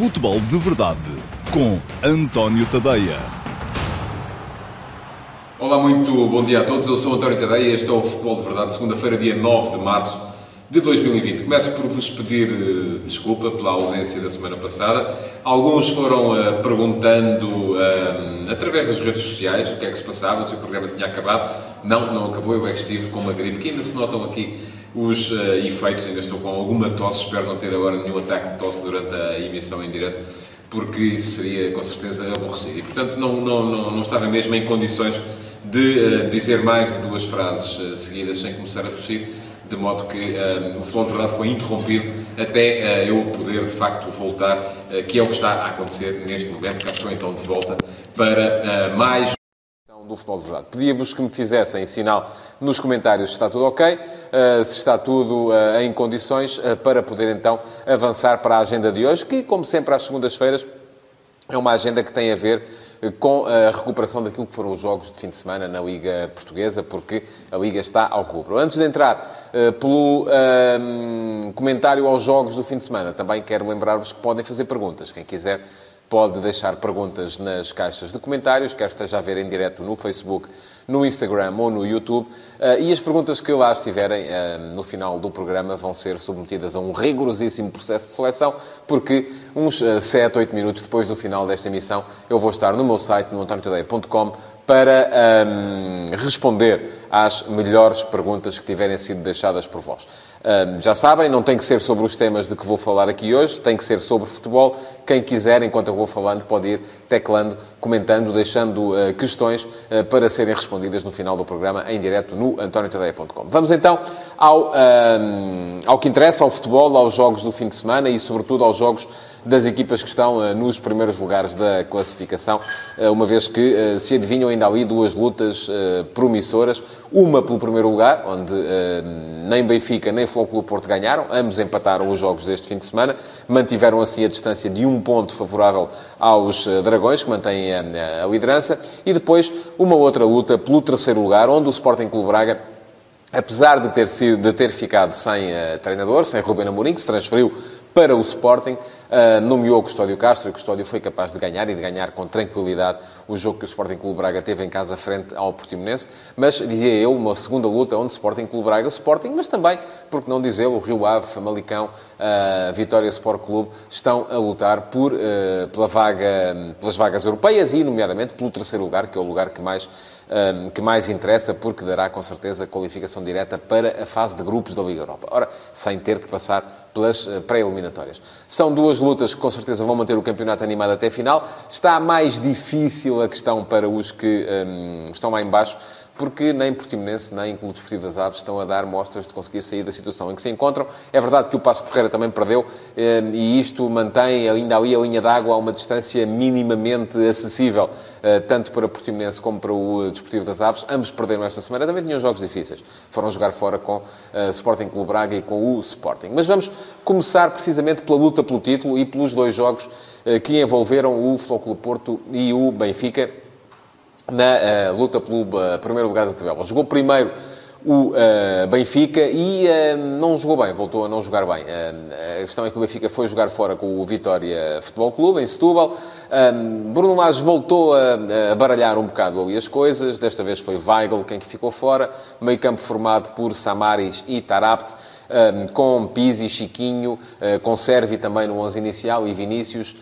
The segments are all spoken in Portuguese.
Futebol de Verdade com António Tadeia. Olá, muito bom dia a todos. Eu sou António Tadeia e este é o Futebol de Verdade, segunda-feira, dia 9 de março de 2020. Começo por vos pedir uh, desculpa pela ausência da semana passada. Alguns foram uh, perguntando uh, através das redes sociais o que é que se passava, se o programa tinha acabado. Não, não acabou. Eu é que estive com uma gripe que ainda se notam aqui os uh, efeitos. Ainda estou com alguma tosse, espero não ter agora nenhum ataque de tosse durante a emissão em direto, porque isso seria com certeza aborrecido. E portanto não, não, não, não estava mesmo em condições de uh, dizer mais de duas frases uh, seguidas sem começar a tossir, de modo que o futebol de verdade foi interrompido até eu poder de facto voltar, que é o que está a acontecer neste momento. Cá estou então de volta para mais do Futebol de Verdade. Pedia-vos que me fizessem sinal nos comentários se está tudo ok, uh, se está tudo uh, em condições uh, para poder então avançar para a agenda de hoje, que, como sempre, às segundas-feiras, é uma agenda que tem a ver com a recuperação daquilo que foram os jogos de fim de semana na Liga Portuguesa, porque a Liga está ao rubro. Antes de entrar uh, pelo uh, comentário aos jogos do fim de semana, também quero lembrar-vos que podem fazer perguntas. Quem quiser pode deixar perguntas nas caixas de comentários, quer esteja a ver em direto no Facebook, no Instagram ou no YouTube. Uh, e as perguntas que lá estiverem uh, no final do programa vão ser submetidas a um rigorosíssimo processo de seleção, porque uns uh, 7, 8 minutos depois do final desta emissão, eu vou estar no meu site, no antoniotadeia.com, para um, responder às melhores perguntas que tiverem sido deixadas por vós. Já sabem, não tem que ser sobre os temas de que vou falar aqui hoje, tem que ser sobre futebol. Quem quiser, enquanto eu vou falando, pode ir teclando, comentando, deixando uh, questões uh, para serem respondidas no final do programa, em direto no antoniotadeia.com. Vamos então ao, um, ao que interessa, ao futebol, aos jogos do fim de semana e, sobretudo, aos jogos das equipas que estão uh, nos primeiros lugares da classificação, uh, uma vez que uh, se adivinham ainda ali duas lutas promissoras. Uma pelo primeiro lugar, onde nem Benfica nem Flóculo Porto ganharam, ambos empataram os jogos deste fim de semana, mantiveram assim a distância de um ponto favorável aos Dragões, que mantêm a, a liderança, e depois uma outra luta pelo terceiro lugar, onde o Sporting Clube Braga apesar de ter, sido, de ter ficado sem uh, treinador, sem Ruben Amorim, que se transferiu para o Sporting, uh, nomeou Custódio Castro e Custódio foi capaz de ganhar e de ganhar com tranquilidade o jogo que o Sporting Clube Braga teve em casa frente ao Portimonense. Mas, dizia eu, uma segunda luta onde Sporting Clube Braga, Sporting, mas também, por que não dizê-lo, Rio Ave, Famalicão, uh, Vitória Sport Clube, estão a lutar por, uh, pela vaga, pelas vagas europeias e, nomeadamente, pelo terceiro lugar, que é o lugar que mais que mais interessa, porque dará com certeza qualificação direta para a fase de grupos da Liga Europa. Ora, sem ter que passar pelas eh, pré-eliminatórias. São duas lutas que com certeza vão manter o campeonato animado até a final. Está mais difícil a questão para os que um, estão lá embaixo porque nem Portimonense, nem Clube Desportivo das Aves estão a dar mostras de conseguir sair da situação em que se encontram. É verdade que o Passo de Ferreira também perdeu eh, e isto mantém ainda ali a linha d'água a uma distância minimamente acessível, eh, tanto para Portimonense como para o Desportivo das Aves. Ambos perderam esta semana, também tinham jogos difíceis. Foram jogar fora com o eh, Sporting Clube Braga e com o Sporting. Mas vamos começar precisamente pela luta pelo título e pelos dois jogos que envolveram o Clube Porto e o Benfica na uh, luta pelo uh, primeiro lugar da tabela. Jogou primeiro o uh, Benfica e não jogou bem, voltou a não jogar bem. a questão é que o Benfica foi jogar fora com o Vitória Futebol Clube, em Setúbal. Bruno Lage voltou a, a, baralhar um bocado ali as coisas. Desta vez foi Weigl quem ficou fora. Meio campo formado por Samaris e Tarapt. com Pizzi, Chiquinho, com Servi também no 11 inicial e Vinícius.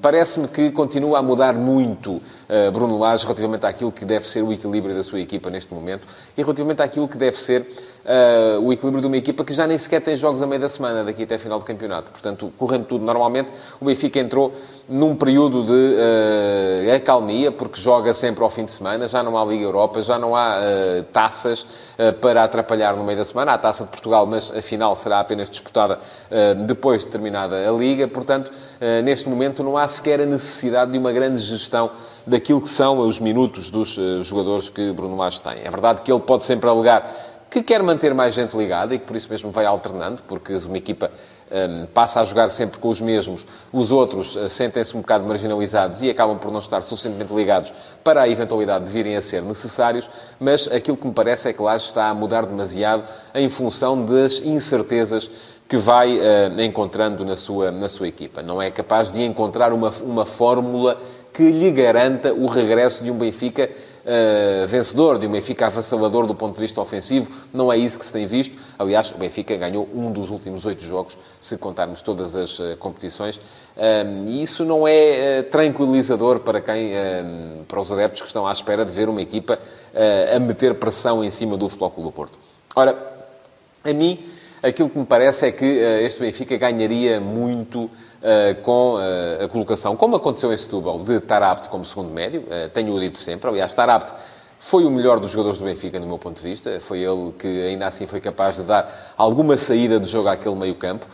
Parece-me que continua a mudar muito uh, Bruno Lage relativamente àquilo que deve ser o equilíbrio da sua equipa neste momento e relativamente àquilo que deve ser uh, o equilíbrio de uma equipa que já nem sequer tem jogos a meio da semana, daqui até a final do campeonato. Portanto, correndo tudo normalmente, o Benfica entrou num período de uh, acalmia, porque joga sempre ao fim de semana, já não há Liga Europa, já não há taças para atrapalhar no meio da semana. Há a Taça de Portugal, mas a final será apenas disputada depois de terminada a Liga. Portanto, neste momento não há sequer a necessidade de uma grande gestão daquilo que são os minutos dos jogadores que Bruno Lage tem. É verdade que ele pode sempre alegar que quer manter mais gente ligada e que por isso mesmo vai alternando, porque uma equipa um, passa a jogar sempre com os mesmos, os outros uh, sentem-se um bocado marginalizados e acabam por não estar suficientemente ligados para a eventualidade de virem a ser necessários, mas aquilo que me parece é que lá está a mudar demasiado em função das incertezas que vai uh, encontrando na sua, na sua equipa. Não é capaz de encontrar uma, uma fórmula que lhe garanta o regresso de um Benfica uh, vencedor, de um Benfica avassalador do ponto de vista ofensivo. Não é isso que se tem visto. Aliás, o Benfica ganhou um dos últimos oito jogos, se contarmos todas as uh, competições. e isso não é tranquilizador para quem, para os adeptos que estão à espera de ver uma equipa a meter pressão em cima do Futebol Clube do Porto. Ora, a mim Aquilo que me parece é que uh, este Benfica ganharia muito uh, com uh, a colocação, como aconteceu em Setúbal, de Tarabt como segundo médio. Tenho-o dito sempre. Aliás, Tarabt foi o melhor dos jogadores do Benfica, no meu ponto de vista. Foi ele que, ainda assim, foi capaz de dar alguma saída de jogo àquele meio campo.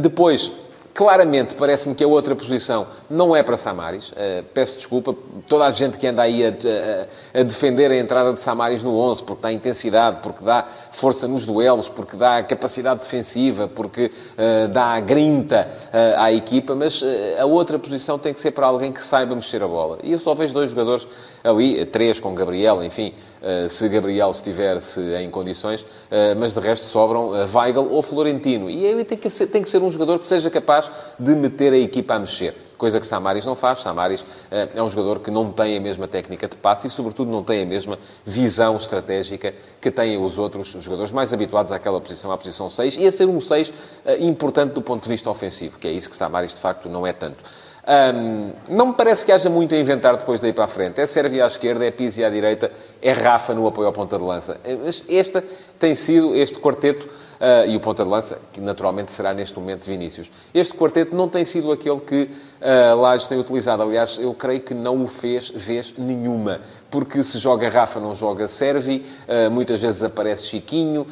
Depois, Claramente, parece-me que a outra posição não é para Samaris. Uh, peço desculpa. Toda a gente que anda aí a, a, a, defender a entrada de Samaris no 11, porque dá intensidade, porque dá força nos duelos, porque dá capacidade defensiva, porque uh, dá grinta uh, à equipa, mas a outra posição tem que ser para alguém que saiba mexer a bola. E eu só vejo dois jogadores ali, três com Gabriel, enfim, eh, se Gabriel estiver-se em condições, eh, mas de resto sobram eh, Weigl ou Florentino. E aí tem que, ser, tem que ser um jogador que seja capaz de meter a equipa a mexer. Coisa que Samaris não faz. Samaris é um jogador que não tem a mesma técnica de passe e, sobretudo, não tem a mesma visão estratégica que têm os outros jogadores mais habituados àquela posição, à posição 6, e a ser um 6 importante do ponto de vista ofensivo, que é isso que Samaris, de facto, não é tanto. Um, não me parece que haja muito a inventar depois daí para a frente. É Sérvia à esquerda, é Pizzi à direita, é Rafa no apoio ao ponta de lança. Mas este tem sido, este quarteto, uh, e o ponta de lança, que naturalmente será neste momento Vinícius. Este quarteto não tem sido aquele que uh, Lages tem utilizado. Aliás, eu creio que não o fez vez nenhuma. Porque se joga Rafa, não joga Servi, uh, muitas vezes aparece Chiquinho.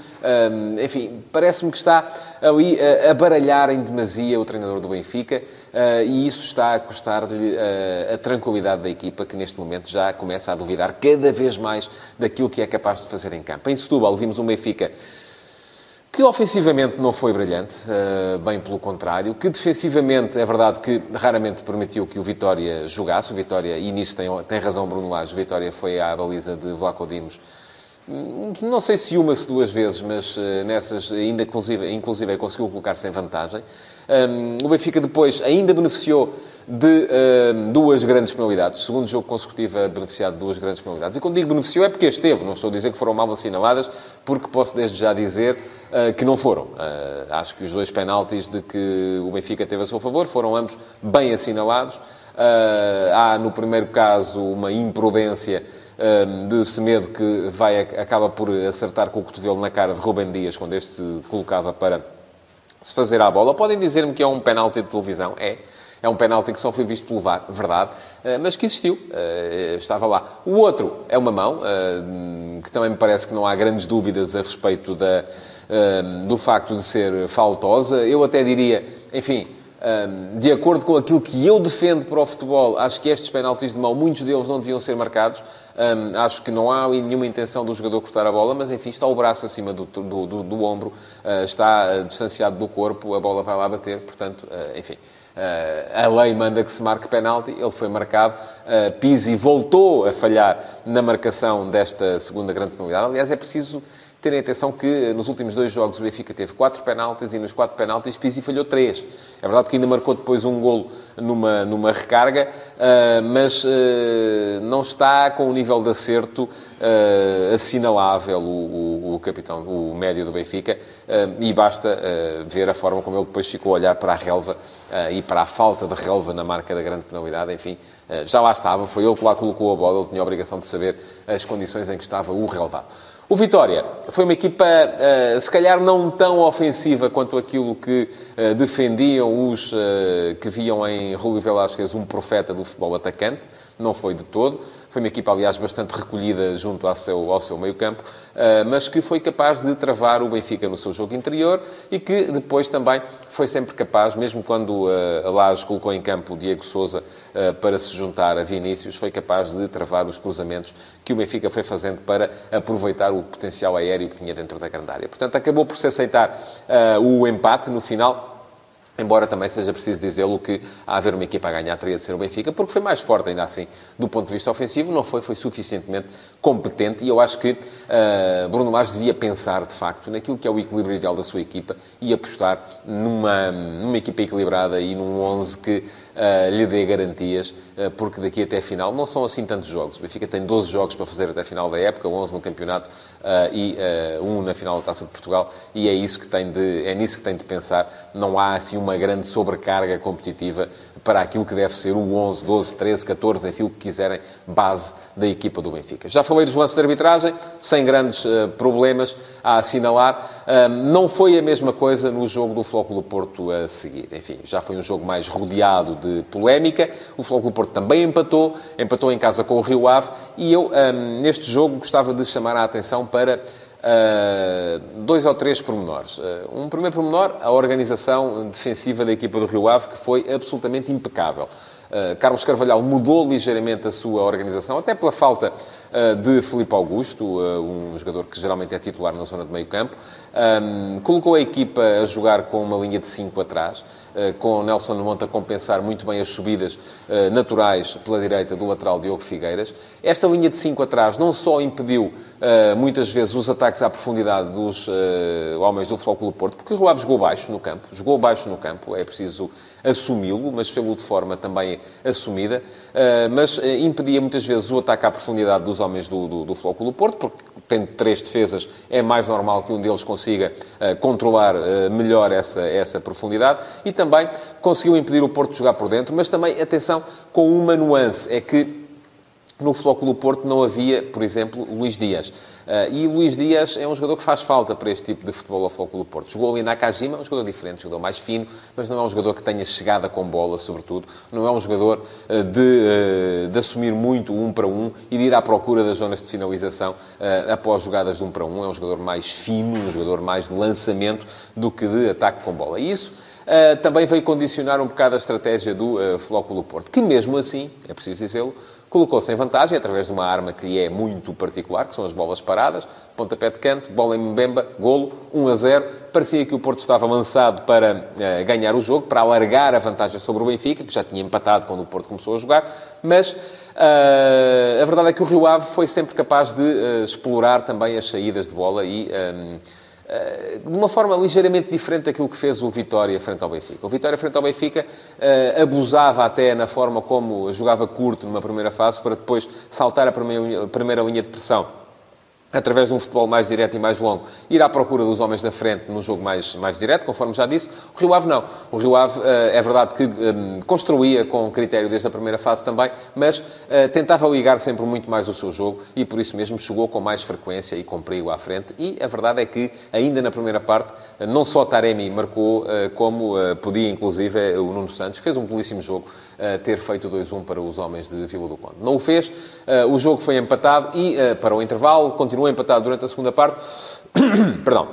Enfim, parece-me que está ali a, a baralhar em demasia o treinador do Benfica. Uh, e isso está a custar-lhe a tranquilidade da equipa, que neste momento já começa a duvidar cada vez mais daquilo que é capaz de fazer em campo. Em Setúbal vimos um Benfica que ofensivamente não foi brilhante, uh, bem pelo contrário, que defensivamente é verdade que raramente permitiu que o Vitória jogasse, o Vitória, e nisso tem, tem razão Bruno Lage, o Vitória foi à baliza de Vlaco Dimos, hum, não sei se uma, se duas vezes, mas uh, nessas ainda inclusive, inclusive conseguiu colocar-se em vantagem. Um, o Benfica depois ainda beneficiou de um, duas grandes penalidades. Segundo jogo consecutivo a beneficiar de duas grandes penalidades. E quando digo beneficiou é porque esteve. Não estou a dizer que foram mal assinaladas, porque posso desde já dizer uh, que não foram. Uh, acho que os dois penaltis de que o Benfica teve a seu favor foram ambos bem assinalados. Uh, há, no primeiro caso, uma imprudência de Semedo que vai, acaba por acertar com o cotovelo na cara de Rubem Dias quando este se colocava para se fazer à bola. Podem dizer-me que é um penalti de televisão. É. É um penalti que só foi visto pelo VAR, verdade, eh, mas que existiu, eh, estava lá. O outro é uma mão, eh, que também me parece que não há grandes dúvidas a respeito da, do facto de ser faltosa. Eu até diria, enfim, de acordo com aquilo que eu defendo para o futebol, acho que estes penaltis de mão, muitos deles não deviam ser marcados. Um, acho que não há nenhuma intenção do jogador cortar a bola, mas enfim, está o braço acima do, do, do, do ombro, uh, está distanciado do corpo, a bola vai lá bater, portanto, uh, enfim. A lei manda que se marque penalti, ele foi marcado. Pizzi voltou a falhar na marcação desta segunda grande penalidade. Aliás, é preciso terem atenção que nos últimos dois jogos o Benfica teve quatro penaltis e nos quatro penaltis Pizzi falhou três. É verdade que ainda marcou depois um golo numa, numa recarga, uh, mas uh, não está com o nível de acerto uh, assinalável o, o, o, capitão, o médio do Benfica, e basta ver a forma como ele depois ficou a olhar para a relva e para a falta de relva na marca da grande penalidade, enfim, já lá estava, foi ele que lá colocou a bola, ele tinha a obrigação de saber as condições em que estava o relvado. O Vitória foi uma equipa, uh, se calhar, não tão ofensiva quanto aquilo que uh, defendiam os uh, que viam em Rúlio Velasquez um profeta do futebol atacante. Não foi de todo. Foi uma equipa, aliás, bastante recolhida junto ao seu, ao seu meio-campo, uh, mas que foi capaz de travar o Benfica no seu jogo interior e que depois também foi sempre capaz, mesmo quando uh, a colocou em campo o Diego Souza uh, para se juntar a Vinícius, foi capaz de travar os cruzamentos que o Benfica foi fazendo para aproveitar o potencial aéreo que tinha dentro da grande área. Portanto, acabou por se aceitar o empate no final Embora também seja preciso dizê-lo que a haver uma equipa a ganhar teria de ser o Benfica, porque foi mais forte ainda assim do ponto de vista ofensivo, não foi, foi suficientemente competente e eu acho que uh, Bruno Lage devia pensar de facto naquilo que é o equilíbrio ideal da sua equipa e apostar numa, numa equipa equilibrada e num 11 que uh, lhe dê garantias, uh, porque daqui até a final não são assim tantos jogos. O Benfica tem 12 jogos para fazer até a final da época, 11 no campeonato e um na final da Taça de Portugal e é, isso que tem de, é nisso que tem de pensar. Não há assim uma grande sobrecarga competitiva para aquilo que deve ser o 11, 12, 13, 14, enfim, o que quiserem, base da equipa do Benfica. Já falei dos lances de arbitragem, sem grandes uh, problemas a assinalar. Uh, não foi a mesma coisa no jogo do Flóculo Porto a seguir. Enfim, já foi um jogo mais rodeado de polémica. O Flóculo Porto também empatou, empatou em casa com o Rio Ave, e eu, um, neste jogo, gostava de chamar a atenção para Uh, dois ou três pormenores. Uh, um primeiro pormenor, a organização defensiva da equipa do Rio Ave, que foi absolutamente impecável. Uh, Carlos Carvalhal mudou ligeiramente a sua organização, até pela falta de Felipe Augusto, um jogador que geralmente é titular na zona de meio campo. Um, colocou a equipa a jogar com uma linha de 5 atrás. Eh, com Nelson Monte a compensar muito bem as subidas eh, naturais pela direita do lateral Diogo Figueiras. Esta linha de 5 atrás não só impediu eh, muitas vezes os ataques à profundidade dos homens do Futebol Clube Porto, porque o Rio Ave jogou baixo no campo, jogou baixo no campo, é preciso assumi-lo, mas fez-o de forma também assumida, mas impedia muitas vezes o ataque à profundidade dos homens do, do, do Clube Porto, porque tendo três defesas, é mais normal que um deles consiga controlar melhor essa, essa profundidade, e também conseguiu impedir o Porto de jogar por dentro, mas também, atenção, com uma nuance, é que no Futebol do Porto não havia, por exemplo, Luís Dias. Uh, e Luís Dias é um jogador que faz falta para este tipo de futebol ao Futebol do Porto. Jogou ali na Kajima, um jogador diferente, um jogador mais fino, mas não é um jogador que tenha chegada com bola, sobretudo. Não é um jogador uh, de, uh, de, assumir muito um para um e de ir à procura das zonas de finalização após jogadas de um para um. É um jogador mais fino, um jogador mais de lançamento do que de ataque com bola. E isso uh, também veio condicionar um bocado a estratégia do uh, Flóculo Porto, que mesmo assim, é preciso dizê-lo, colocou-se em vantagem através de uma arma que lhe é muito particular, que são as bolas paradas, pontapé de canto, bola em Mbemba, golo, 1 a 0. Parecia que o Porto estava lançado para uh, ganhar o jogo, para alargar a vantagem sobre o Benfica, que já tinha empatado quando o Porto começou a jogar, mas uh, a verdade é que o Rio Ave foi sempre capaz de uh, explorar também as saídas de bola e... Um, eh, de uma forma ligeiramente diferente daquilo que fez o Vitória frente ao Benfica. O Vitória frente ao Benfica uh, abusava até na forma como jogava curto numa primeira fase para depois saltar a primeira linha de pressão através de um futebol mais direto e mais longo, ir à procura dos homens da frente num jogo mais, mais direto, conforme já disse. O Rio Ave não. O Rio Ave, eh, é verdade que um, construía com critério desde a primeira fase também, mas uh, tentava ligar sempre muito mais o seu jogo e por isso mesmo chegou com mais frequência e com perigo à frente. E a verdade é que, ainda na primeira parte, não só Taremi marcou, como podia, inclusive, o Nuno Santos, fez um belíssimo jogo, ter feito 2-1 para os homens de Vila do Conde. Não o fez, o jogo foi empatado e, para o intervalo, continuou continuou empatado durante a segunda parte. Perdão.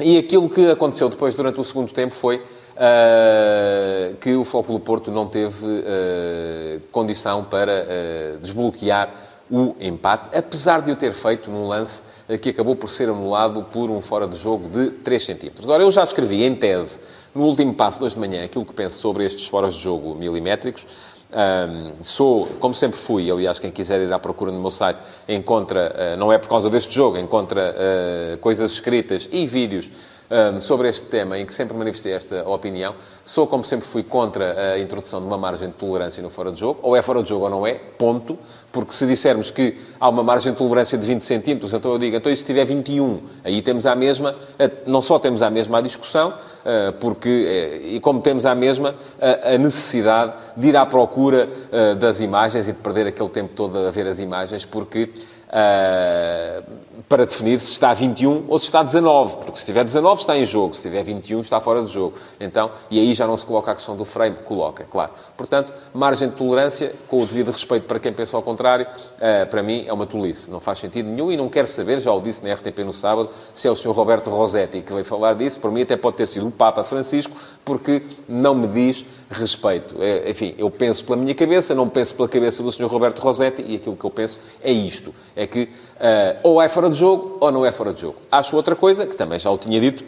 E aquilo que aconteceu depois, durante o segundo tempo, foi uh, que o Flóculo Porto não teve uh, condição para uh, desbloquear o empate, apesar de o ter feito num lance que acabou por ser anulado por um fora de jogo de 3 centímetros. Ora, eu já escrevi em tese, no último passo de hoje de manhã, aquilo que penso sobre estes foras de jogo milimétricos. Um, sou, como sempre fui, aliás, quem quiser ir à procura no meu site, encontra, uh, não é por causa deste jogo, encontra uh, coisas escritas e vídeos um, sobre este tema em que sempre manifestei esta opinião. Sou, como sempre fui, contra a introdução de uma margem de tolerância no fora de jogo. Ou é fora de jogo ou não é, ponto. Porque se dissermos que há uma margem de tolerância de 20 centímetros, então eu digo, então e se tiver 21? Aí temos a mesma, não só temos a mesma a discussão, ah, porque, eh, e como temos a mesma, a necessidade de ir à procura das imagens e de perder aquele tempo todo a ver as imagens, porque Uh, para definir se está a 21 ou se está a 19, porque se tiver 19 está em jogo, se tiver 21 está fora de jogo. Então, e aí já não se coloca a questão do frame, coloca, claro. Portanto, margem de tolerância, com o devido respeito para quem pensa ao contrário, uh, para mim é uma tolice. Não faz sentido nenhum e não quero saber, já o disse na RTP no sábado, se é o Sr. Roberto Rossetti que veio falar disso. Por mim até pode ter sido o Papa Francisco, porque não me diz respeito. É, enfim, eu penso pela minha cabeça, não penso pela cabeça do Sr. Roberto Rossetti e aquilo que eu penso é isto. É que uh, ou é fora de jogo ou não é fora de jogo. Acho outra coisa, que também já o tinha dito,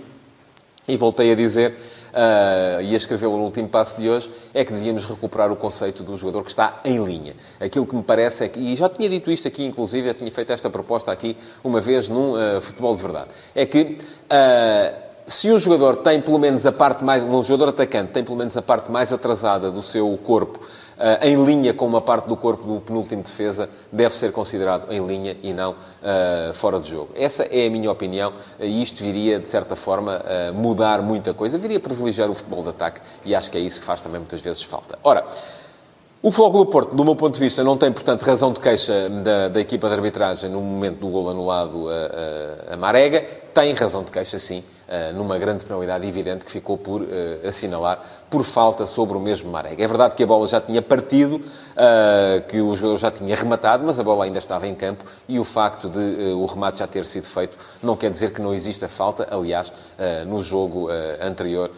e voltei a dizer, uh, e a escreveu no último passo de hoje, é que devíamos recuperar o conceito do jogador que está em linha. Aquilo que me parece é que, e já tinha dito isto aqui, inclusive, eu tinha feito esta proposta aqui uma vez num uh, futebol de verdade, é que uh, se um jogador tem pelo menos a parte mais, um jogador atacante tem pelo menos a parte mais atrasada do seu corpo uh, em linha com uma parte do corpo do penúltimo defesa, deve ser considerado em linha e não uh, fora de jogo. Essa é a minha opinião e isto viria, de certa forma, uh, mudar muita coisa, viria privilegiar o futebol de ataque e acho que é isso que faz também muitas vezes falta. Ora, o Futebol do Porto, do meu ponto de vista, não tem, portanto, razão de queixa da, da equipa de arbitragem no momento do gol anulado a, a, a Marega. Tem razão de queixa, sim, eh, numa grande penalidade evidente que ficou por uh, assinalar por falta sobre o mesmo Marega. É verdade que a bola já tinha partido, uh, que o jogador já tinha rematado, mas a bola ainda estava em campo e o facto de uh, o remate já ter sido feito não quer dizer que não exista falta. Aliás, no jogo anterior,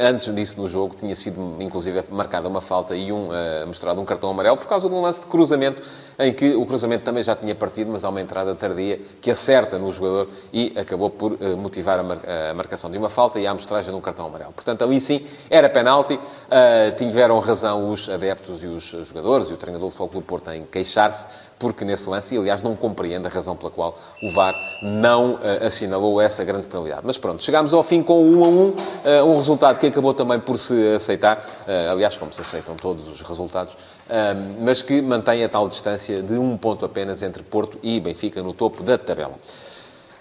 antes disso no jogo, tinha sido inclusive marcada uma falta e um, mostrado um cartão amarelo por causa de um lance de cruzamento em que o cruzamento também já tinha partido, mas há uma entrada tardia que acerta no jogador e acabou por motivar a marcação de uma falta e a amostragem de um cartão amarelo. Portanto, ali sim era penalti. Uh, tiveram razão os adeptos e os jogadores e o treinador do Futebol Clube Porto em queixar-se, porque nesse lance, e aliás não compreende a razão pela qual o VAR não uh, assinalou essa grande penalidade. Mas pronto, chegámos ao fim com um a um, uh, um resultado que acabou também por se aceitar, aliás, como se aceitam todos os resultados, mas que mantém a tal distância de um ponto apenas entre Porto e Benfica no topo da tabela.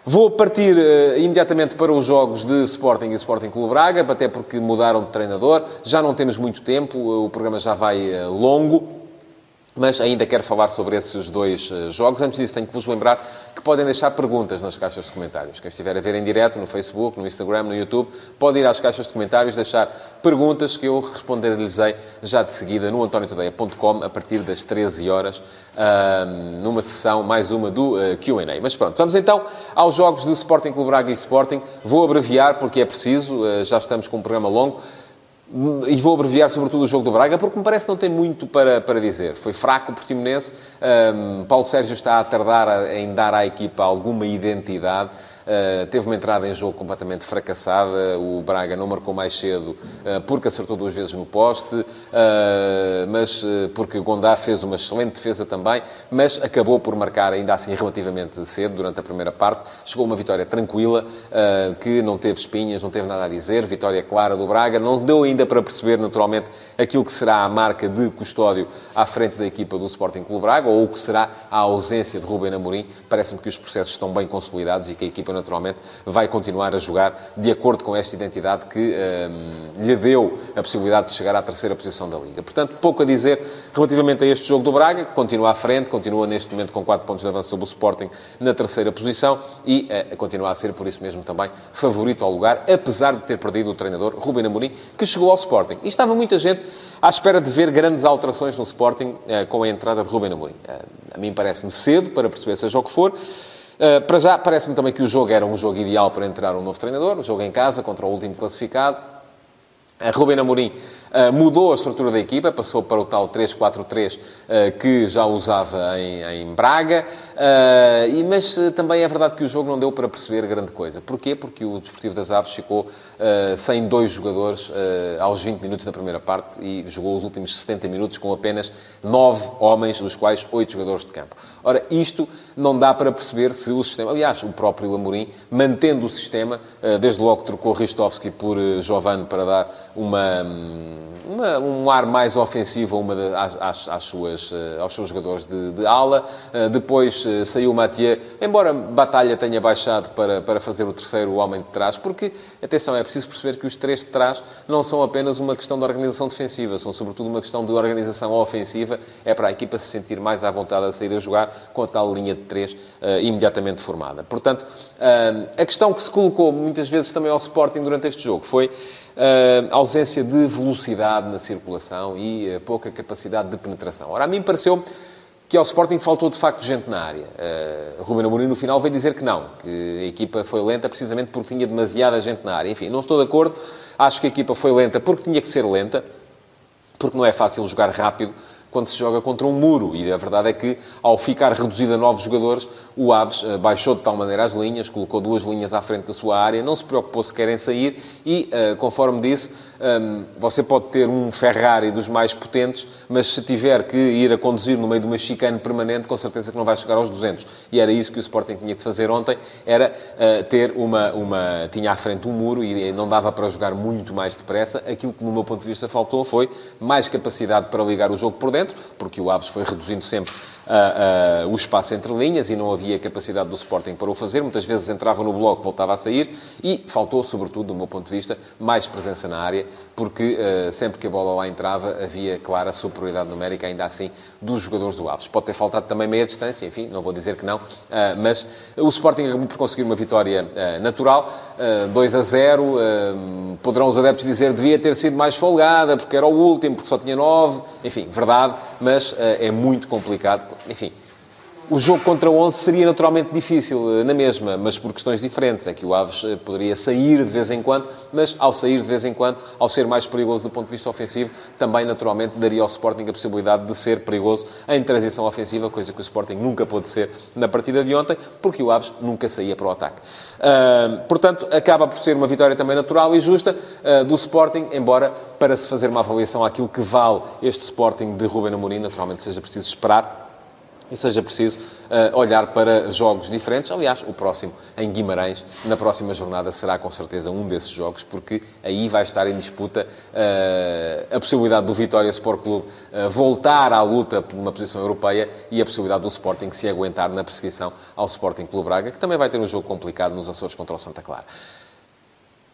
Vou partir uh, imediatamente para os jogos de Sporting e Sporting Clube Braga, até porque mudaram de treinador. Já não temos muito tempo, o programa já vai uh, longo. Mas ainda quero falar sobre esses dois uh, jogos. Antes disso, tenho que vos lembrar que podem deixar perguntas nas caixas de comentários. Quem estiver a ver em direto no Facebook, no Instagram, no YouTube, pode ir às caixas de comentários deixar perguntas que eu responder-lhes-ei já de seguida no antoniotadeia.com a partir das 13 horas, numa sessão, mais uma do uh, Q&A. Mas pronto, vamos então aos jogos do Sporting Clube Braga e Sporting. Vou abreviar porque é preciso, uh, já estamos com um programa longo. E vou abreviar sobretudo o jogo do Braga, porque me parece que não tem muito para, para dizer. Foi fraco o Portimonense. Um, Paulo Sérgio está a tardar em dar à equipa alguma identidade. Uh, teve uma entrada em jogo completamente fracassada. O Braga não marcou mais cedo uh, porque acertou duas vezes no poste, uh, mas porque Gondá fez uma excelente defesa também, mas acabou por marcar ainda assim relativamente cedo, durante a primeira parte. Chegou uma vitória tranquila, que não teve espinhas, não teve nada a dizer. Vitória clara do Braga. Não deu ainda para perceber, naturalmente, aquilo que será a marca de custódio à frente da equipa do Sporting Clube Braga, ou o que será a ausência de Rubem Amorim. Parece-me que os processos estão bem consolidados e que a equipa naturalmente, vai continuar a jogar de acordo com esta identidade que um, ehm, lhe deu a possibilidade de chegar à terceira posição da Liga. Portanto, pouco a dizer relativamente a este jogo do Braga, que continua à frente, continua neste momento com 4 pontos de avanço sobre o Sporting na terceira posição e uh, continua a ser, por isso mesmo, também favorito ao lugar, apesar de ter perdido o treinador Ruben Amorim, que chegou ao Sporting. E estava muita gente à espera de ver grandes alterações no Sporting uh, com a entrada de Ruben Amorim. Uh, a mim parece-me cedo para perceber seja o que for. Uh, para já, parece-me também que o jogo era um jogo ideal para entrar um novo treinador, o jogo em casa contra o último classificado. A Ruben Amorim uh, mudou a estrutura da equipa, passou para o tal 3-4-3 uh, que já usava em, em Braga, uh, e, mas também é verdade que o jogo não deu para perceber grande coisa. Porquê? Porque o Desportivo das Aves ficou sem dois jogadores aos 20 minutos da primeira parte e jogou os últimos 70 minutos com apenas 9 homens, dos quais 8 jogadores de campo. Ora, isto não dá para perceber se o sistema... Aliás, o próprio Amorim, mantendo o sistema, desde logo trocou Ristovski por Giovanni para dar uma hum, uma, um ar mais ofensivo uma de, às, às, suas, eh, aos seus jogadores de, de ala. Eh, depois eh, saiu Mathieu, embora Batalha tenha baixado para, para fazer o terceiro homem de trás, porque, atenção, é preciso perceber que os três de trás não são apenas uma questão de organização defensiva, são sobretudo uma questão de organização ofensiva. É para a equipa se sentir mais à vontade a sair a jogar com a tal linha de três uh, imediatamente formada. Portanto, uh, a questão que se colocou muitas vezes também ao Sporting durante este jogo foi uh, ausência de velocidade na circulação e uh, pouca capacidade de penetração. Ora, a mim pareceu que ao Sporting faltou de facto gente na área. Uh, Ruben Amorim no final veio dizer que não, que a equipa foi lenta precisamente porque tinha demasiada gente na área. Enfim, não estou de acordo. Acho que a equipa foi lenta porque tinha que ser lenta, porque não é fácil jogar rápido quando se joga contra um muro. E a verdade é que, ao ficar reduzido a novos jogadores, o Aves uh, baixou de tal maneira as linhas, colocou duas linhas à frente da sua área, não se preocupou se querem sair e, uh, conforme disse, um, você pode ter um Ferrari dos mais potentes, mas se tiver que ir a conduzir no meio de uma chicane permanente, com certeza que não vai chegar aos 200. E era isso que o Sporting tinha de fazer ontem, era uh, ter uma, uma... Tinha à frente um muro e não dava para jogar muito mais depressa. Aquilo que, no meu ponto de vista, faltou foi mais capacidade para ligar o jogo por dentro, porque o Aves foi reduzindo sempre uh, uh, o espaço entre linhas e não havia capacidade do Sporting para o fazer. Muitas vezes entrava no bloco, voltava a sair e faltou, sobretudo, do meu ponto de vista, mais presença na área, porque uh, sempre que a bola lá entrava havia clara superioridade numérica, ainda assim, dos jogadores do Aves. Pode ter faltado também meia distância, enfim, não vou dizer que não, mas o Sporting acabou por conseguir uma vitória natural, 2 a 0. poderão os adeptos dizer devia ter sido mais folgada, porque era o último, porque só tinha 9, enfim, verdade, mas é muito complicado. Enfim, o jogo contra o 11 seria naturalmente difícil eh, na mesma, mas por questões diferentes. É que o Aves eh, poderia sair de vez em quando, mas ao sair de vez em quando, ao ser mais perigoso do ponto de vista ofensivo, também naturalmente daria ao Sporting a possibilidade de ser perigoso em transição ofensiva, coisa que o Sporting nunca pôde ser na partida de ontem, porque o Aves nunca saía para o ataque. Uh, portanto, acaba por ser uma vitória também natural e justa uh, do Sporting, embora para se fazer uma avaliação àquilo que vale este Sporting de Ruben Amorim, naturalmente seja preciso esperar e seja preciso uh, olhar para jogos diferentes. Aliás, o próximo em Guimarães, na próxima jornada, será com certeza um desses jogos, porque aí vai estar em disputa uh, a possibilidade do Vitória Sport Clube uh, voltar à luta por uma posição europeia e a possibilidade do Sporting se aguentar na perseguição ao Sporting Clube Braga, que também vai ter um jogo complicado nos Açores contra o Santa Clara.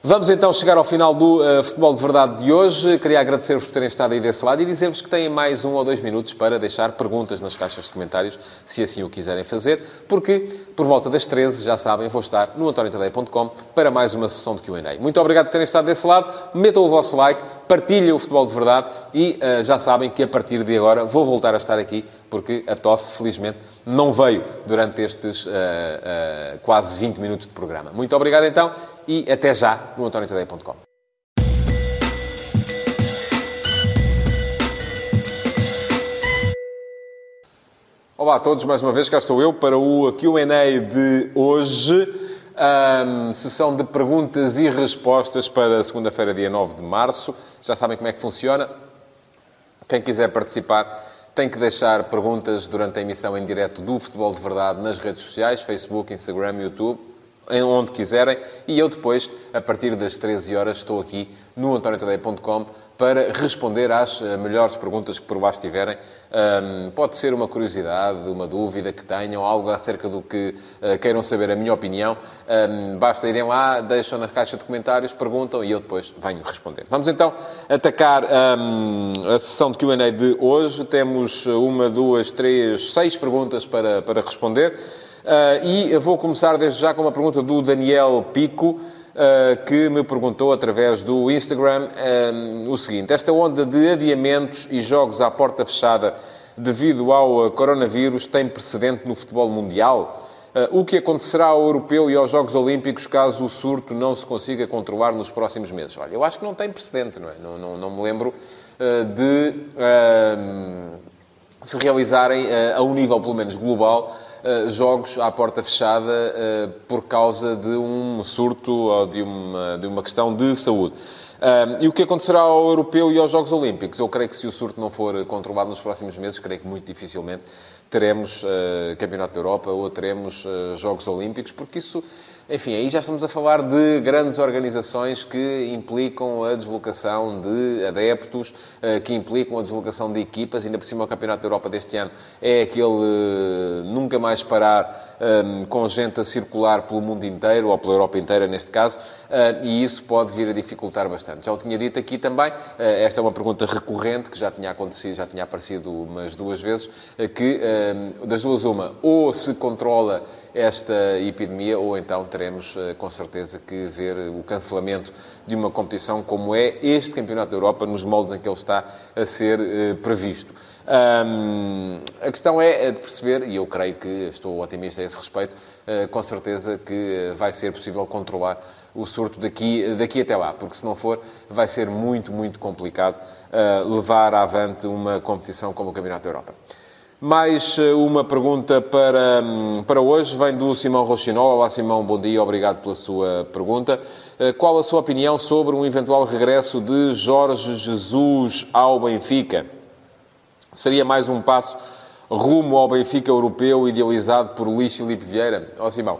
Vamos então chegar ao final do uh, Futebol de Verdade de hoje. Queria agradecer-vos por terem estado aí desse lado e dizer-vos que têm mais um ou dois minutos para deixar perguntas nas caixas de comentários, se assim o quiserem fazer, porque por volta das 13, já sabem, vou estar no antoniotadeia.com para mais uma sessão de Q&A. Muito obrigado por terem estado desse lado. Metam o vosso like, partilhem o Futebol de Verdade e uh, já sabem que a partir de agora vou voltar a estar aqui, porque a tosse, felizmente, não veio durante estes uh, quase 20 minutos de programa. Muito obrigado então e até já no antoniotadeia.com. Olá a todos, mais uma vez cá estou eu para o Q&A de hoje. Um, sessão de perguntas e respostas para segunda-feira, dia 9 de março. Já sabem como é que funciona. Quem quiser participar tem que deixar perguntas durante a emissão em direto do Futebol de Verdade nas redes sociais, Facebook, Instagram, YouTube onde quiserem, e eu depois, a partir das 13 horas, estou aqui no antoniotadeia.com para responder às eh, melhores perguntas que por baixo tiverem. Um, pode ser uma curiosidade, uma dúvida que tenham, algo acerca do que uh, queiram saber a minha opinião. Um, basta irem lá, deixam na caixa de comentários, perguntam e eu depois venho responder. Vamos então atacar um, a sessão de Q&A de hoje. Temos uma, duas, três, seis perguntas para, para responder. Uh, e vou começar desde já com uma pergunta do Daniel Pico, uh, que me perguntou através do Instagram um, o seguinte: Esta onda de adiamentos e jogos à porta fechada devido ao coronavírus tem precedente no futebol mundial? O que acontecerá ao europeu e aos Jogos Olímpicos caso o surto não se consiga controlar nos próximos meses? Olha, eu acho que não tem precedente, não é? Não, não, não me lembro de se realizarem, a um nível pelo menos global, eh, jogos à porta fechada uh, por causa de um surto ou de uma, de uma questão de saúde. Uh, e o que acontecerá ao Europeu e aos Jogos Olímpicos? Eu creio que se o surto não for controlado nos próximos meses, creio que muito dificilmente teremos Campeonato da Europa ou teremos Jogos Olímpicos, porque isso enfim, aí já estamos a falar de grandes organizações que implicam a deslocação de adeptos, eh, que implicam a deslocação de equipas. Ainda por cima, o Campeonato da Europa deste ano é aquele eh, nunca mais parar eh, com gente a circular pelo mundo inteiro, ou pela Europa inteira, neste caso, e isso pode vir a dificultar bastante. Já o tinha dito aqui também, esta é uma pergunta recorrente que já tinha acontecido, já tinha aparecido umas duas vezes, que das duas uma, ou se controla esta epidemia, ou então teremos com certeza que ver o cancelamento de uma competição como é este Campeonato da Europa, nos moldes em que ele está a ser previsto. Um, a questão é de perceber, e eu creio que estou otimista a esse respeito, uh, com certeza que vai ser possível controlar o surto daqui, daqui até lá, porque se não for, vai ser muito, muito complicado levar avante uma competição como o Campeonato da Europa. Mais uh, uma pergunta para, um, para hoje, vem do Simão Rochinol. Olá Simão, bom dia, obrigado pela sua pergunta. Qual a sua opinião sobre um eventual regresso de Jorge Jesus ao Benfica? Seria mais um passo rumo ao Benfica europeu idealizado por Luís Filipe Vieira? Ó oh, Simão,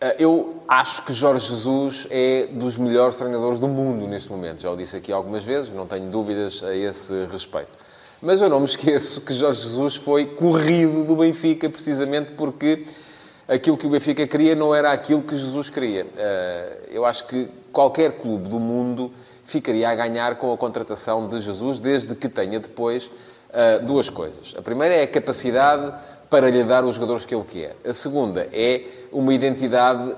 eh, eu acho que Jorge Jesus é dos melhores treinadores do mundo neste momento. Já o disse aqui algumas vezes, não tenho dúvidas a esse respeito. Mas eu não me esqueço que Jorge Jesus foi corrido do Benfica precisamente porque aquilo que o Benfica queria não era aquilo que Jesus queria. Eh, eu acho que qualquer clube do mundo ficaria a ganhar com a contratação de Jesus, desde que tenha depois uh, duas coisas. A primeira é a capacidade para lhe dar os jogadores que ele quer. A segunda é uma identidade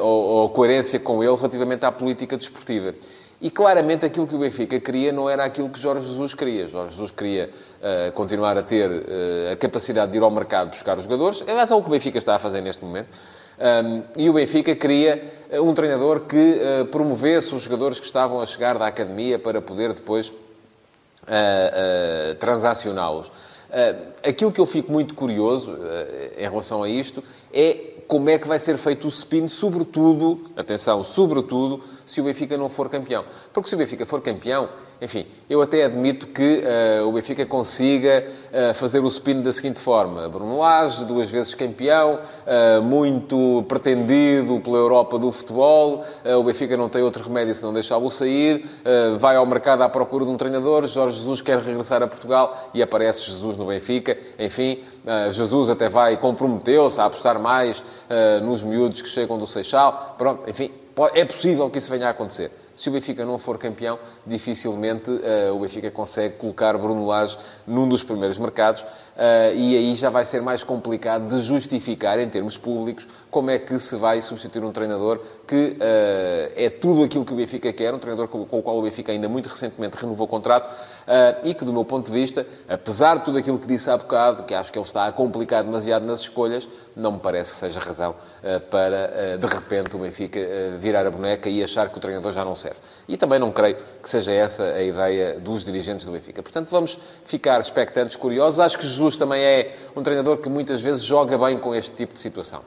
ou, ou, coerência com ele relativamente à política desportiva. E claramente aquilo que o Benfica queria não era aquilo que Jorge Jesus queria. Jorge Jesus queria uh, continuar a ter uh, a capacidade de ir ao mercado buscar os jogadores. É o que o Benfica está a fazer neste momento. Um, e o Benfica queria um treinador que uh, promovesse os jogadores que estavam a chegar da academia para poder depois transacioná-los. Aquilo que eu fico muito curioso em relação a isto é como é que vai ser feito o spin, sobretudo, atenção, sobretudo, se o Benfica não for campeão. Porque se o Benfica for campeão, enfim, eu até admito que uh, o Benfica consiga uh, fazer o spin da seguinte forma. Bruno Lage, duas vezes campeão, uh, muito pretendido pela Europa do futebol, o Benfica não tem outro remédio se não deixá-lo sair, vai ao mercado à procura de um treinador, Jorge Jesus quer regressar a Portugal e aparece Jesus no Benfica. Enfim, Jesus até vai, comprometeu-se a apostar mais nos miúdos que chegam do Seixal. Pronto, enfim, é possível que isso venha a acontecer. Se o Benfica não for campeão, dificilmente uh, o Benfica consegue colocar Bruno Lage num dos primeiros mercados uh, e aí já vai ser mais complicado de justificar, em termos públicos, como é que se vai substituir um treinador que uh, é tudo aquilo que o Benfica quer, um treinador com, com, o qual o Benfica ainda muito recentemente renovou o contrato e que, do meu ponto de vista, apesar de tudo aquilo que disse há bocado, que acho que ele está a complicar demasiado nas escolhas, não me parece que seja razão para, de repente, o Benfica virar a boneca e achar que o treinador já não serve. E também não creio que seja essa a ideia dos dirigentes do Benfica. Portanto, vamos ficar expectantes, curiosos. Acho que Jesus também é um treinador que muitas vezes joga bem com este tipo de situação.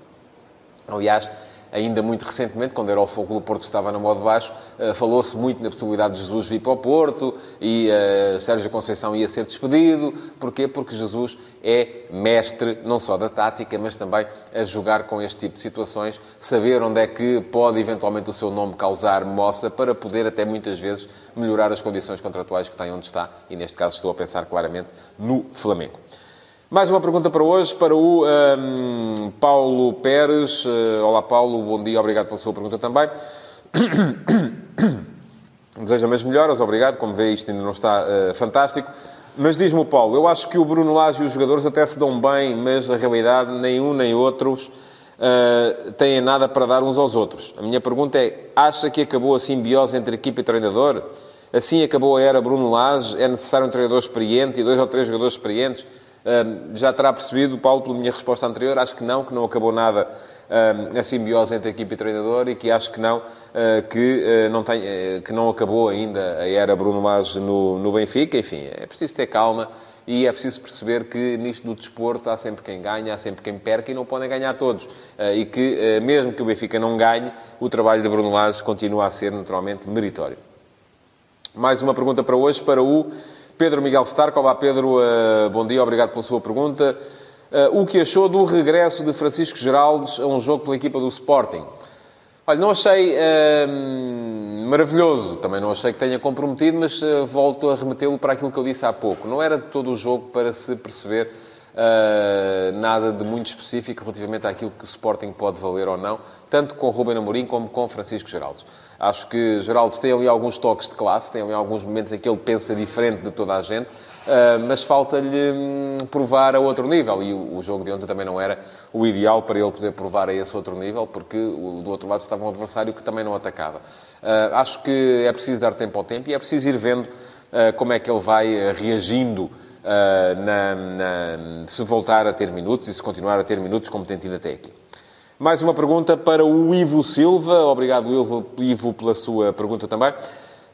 Aliás, ainda muito recentemente, quando era o Fogo do Porto estava no modo baixo, eh, falou-se muito na possibilidade de Jesus vir para o Porto e uh, Sérgio Conceição ia ser despedido. Porquê? Porque Jesus é mestre não só da tática, mas também a jogar com este tipo de situações, saber onde é que pode eventualmente o seu nome causar moça para poder até muitas vezes melhorar as condições contratuais que tem onde está, e neste caso estou a pensar claramente no Flamengo. Mais uma pergunta para hoje, para o um, Paulo Pérez. Uh, olá, Paulo, bom dia, obrigado pela sua pergunta também. Deseja as melhoras, obrigado. Como vê, isto ainda não está uh, fantástico. Mas diz-me o Paulo, eu acho que o Bruno Lage e os jogadores até se dão bem, mas na realidade nem um nem outros uh, têm nada para dar uns aos outros. A minha pergunta é, acha que acabou a simbiose entre equipa e treinador? Assim acabou a era Bruno Lage? É necessário um treinador experiente e dois ou três jogadores experientes? Já terá percebido, Paulo, pela minha resposta anterior, acho que não, que não acabou nada a simbiose entre equipe e treinador e que acho que não, ah, que, ah, não, tem, ah, que não acabou ainda a era Bruno Lage no, no Benfica. Enfim, é preciso ter calma e é preciso perceber que nisto do desporto há sempre quem ganha, há sempre quem perca e não podem ganhar todos. E que, mesmo que o Benfica não ganhe, o trabalho de Bruno Lage continua a ser naturalmente meritório. Mais uma pergunta para hoje, para o Pedro Miguel Stark. Olá, Pedro. Uh, bom dia, obrigado pela sua pergunta. Uh, o que achou do regresso de Francisco Geraldes a um jogo pela equipa do Sporting? Olha, não achei uh, maravilhoso, também não achei que tenha comprometido, mas uh, volto a remetê-lo para aquilo que eu disse há pouco. Não era de todo o jogo para se perceber uh, nada de muito específico relativamente àquilo que o Sporting pode valer ou não, tanto com Ruben Amorim como com Francisco Geraldes. Acho que Geraldo tem ali alguns toques de classe, tem ali alguns momentos em que ele pensa diferente de toda a gente, uh, mas falta-lhe hum, provar a outro nível. E o, jogo de ontem também não era o ideal para ele poder provar a esse outro nível, porque do outro lado estava um adversário que também não atacava. Uh, acho que é preciso dar tempo ao tempo e é preciso ir vendo uh, como é que ele vai reagindo na, na, se voltar a ter minutos e se continuar a ter minutos como tem tido até aqui. Mais uma pergunta para o Ivo Silva. Obrigado, Ivo, pela sua pergunta também.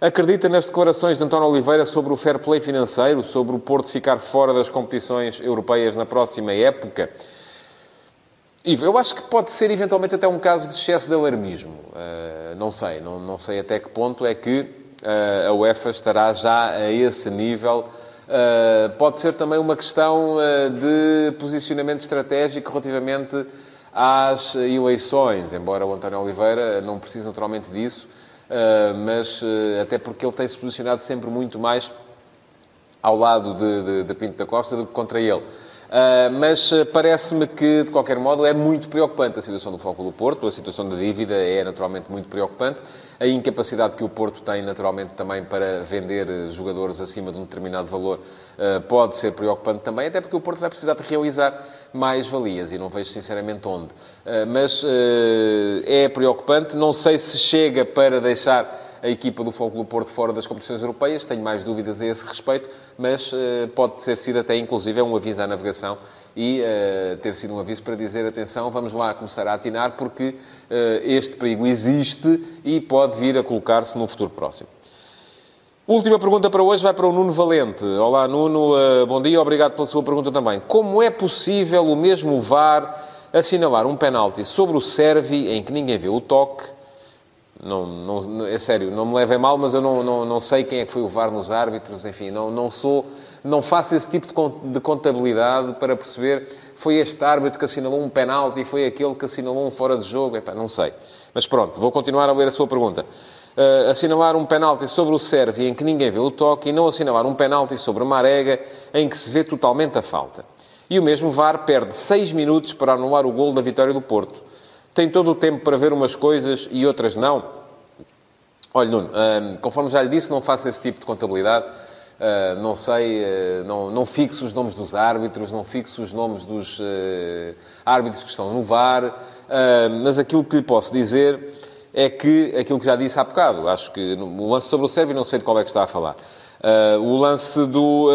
Acredita nas declarações de António Oliveira sobre o fair play financeiro, sobre o Porto ficar fora das competições europeias na próxima época? Ivo, eu acho que pode ser eventualmente até um caso de excesso de alarmismo. Uh, não sei, não, não sei até que ponto é que uh, a UEFA estará já a esse nível. Uh, pode ser também uma questão de posicionamento estratégico relativamente às eleições, embora o António Oliveira não precise naturalmente disso, eh, mas eh, até porque ele tem-se posicionado sempre muito mais ao lado de, de, de Pinto da Costa do que contra ele. Uh, mas parece-me que, de qualquer modo, é muito preocupante a situação do Foco do Porto. A situação da dívida é naturalmente muito preocupante. A incapacidade que o Porto tem, naturalmente, também para vender jogadores acima de um determinado valor uh, pode ser preocupante também, até porque o Porto vai precisar de realizar mais valias e não vejo sinceramente onde. Uh, mas é preocupante. Não sei se chega para deixar a equipa do Fogo do Porto fora das competições europeias. Tenho mais dúvidas a esse respeito, mas uh, pode ter sido até, inclusive, um aviso à navegação e uh, ter sido um aviso para dizer, atenção, vamos lá começar a atinar, porque uh, este perigo existe e pode vir a colocar-se no futuro próximo. Última pergunta para hoje vai para o Nuno Valente. Olá, Nuno. bom dia. Obrigado pela sua pergunta também. Como é possível o mesmo VAR assinalar um penalti sobre o Servi em que ninguém vê o toque não, não, é sério, não me levem mal, mas eu não, não, não sei quem é que foi o VAR nos árbitros, enfim, não, não sou, não faço esse tipo de contabilidade para perceber foi este árbitro que assinalou um penalti foi aquele que assinalou um fora de jogo, Epá, não sei. Mas pronto, vou continuar a ler a sua pergunta. Uh, assinalar um penalti sobre o Sérvia em que ninguém vê o toque e não assinalar um penalti sobre Marega em que se vê totalmente a falta. E o mesmo VAR perde 6 minutos para anular o gol da vitória do Porto tem todo o tempo para ver umas coisas e outras não? Olha, Nuno, conforme já lhe disse, não faço esse tipo de contabilidade. Uh, não sei, uh, não, não fixo os nomes dos árbitros, não fixo os nomes dos uh, árbitros que estão no VAR, mas aquilo que lhe posso dizer é que, aquilo que já disse há bocado, acho que o lance sobre o Sérvio, não sei de qual é que está a falar. o lance do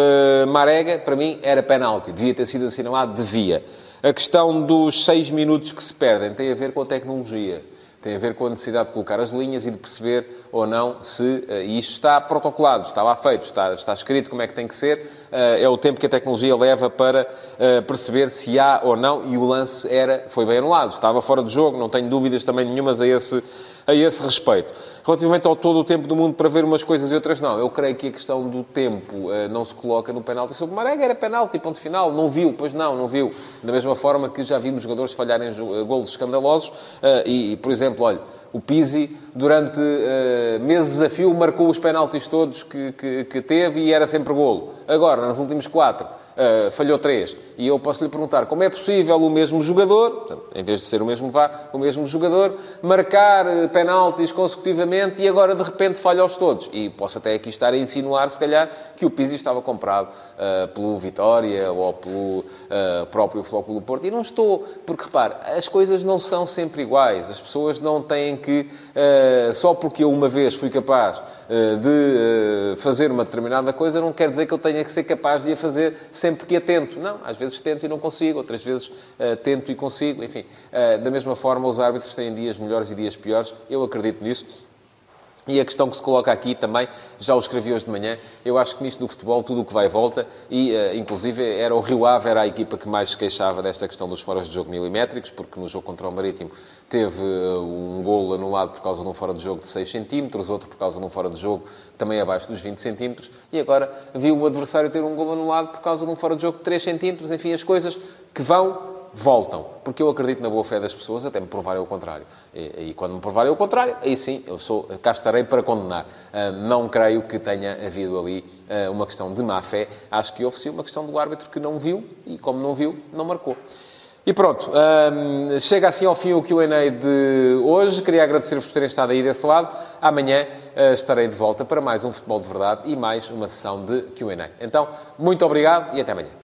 Marega, para mim, era penalti, devia ter sido assinalado, devia. A questão dos seis minutos que se perdem tem a ver com a tecnologia. Tem a ver com a necessidade de colocar as linhas e de perceber ou não se... Eh, isto está protocolado, está lá feito, está, está escrito como é que tem que ser. Eh, é o tempo que a tecnologia leva para eh, perceber se há ou não. E o lance era, foi bem anulado. Estava fora de jogo, não tenho dúvidas também nenhumas a esse, a esse respeito. Relativamente ao todo o tempo do mundo para ver umas coisas e outras não, eu creio que a questão do tempo uh, não se coloca no penalti sobre o Marega. Era penalti, ponto final. Não viu, pois não, não viu. Da mesma forma que já vimos jogadores falharem golos escandalosos. Uh, e, e, por exemplo, olha, o Pizzi, durante uh, meses a fio, marcou os penaltis todos que, que, que teve e era sempre golo. Agora, nos últimos quatro, uh, falhou três. E eu posso lhe perguntar como é possível o mesmo jogador, portanto, em vez de ser o mesmo VAR, o mesmo jogador, marcar uh, penaltis consecutivamente e agora de repente falha-os todos. E posso até aqui estar a insinuar, se calhar, que o Pizzi estava comprado uh, pelo Vitória ou pelo próprio Flóculo Porto. E não estou, porque repare, as coisas não são sempre iguais. As pessoas não têm que, só porque eu uma vez fui capaz eh, de eh, fazer uma determinada coisa, não quer dizer que eu tenha que ser capaz de a fazer sempre que a tento. Não, às vezes tento e não consigo, outras vezes tento e consigo. Enfim, da mesma forma, os árbitros têm dias melhores e dias piores. Eu acredito nisso. E a questão que se coloca aqui também, já o escrevi hoje de manhã, eu acho que nisto do futebol tudo o que vai volta, e uh, inclusive era o Rio Ave, era a equipa que mais se queixava desta questão dos foras de jogo milimétricos, porque no jogo contra o Marítimo teve uh, um golo anulado por causa de um fora de jogo de 6 cm, outro por causa de um fora de jogo também abaixo dos 20 cm, e agora viu o adversário ter um golo anulado por causa de um fora de jogo de 3 cm, enfim, as coisas que vão voltam. Porque eu acredito na boa fé das pessoas até me provarem o contrário. E, e, quando me provarem o contrário, aí sim, eu sou, cá estarei para condenar. Ah, não creio que tenha havido ali ah, uma questão de má fé. Acho que houve sim uma questão do árbitro que não viu e, como não viu, não marcou. E pronto, ah, chega assim ao fim o QA de hoje. Queria agradecer-vos por terem estado aí desse lado. Amanhã uh, estarei de volta para mais um Futebol de Verdade e mais uma sessão de QA. Então, muito obrigado e até amanhã.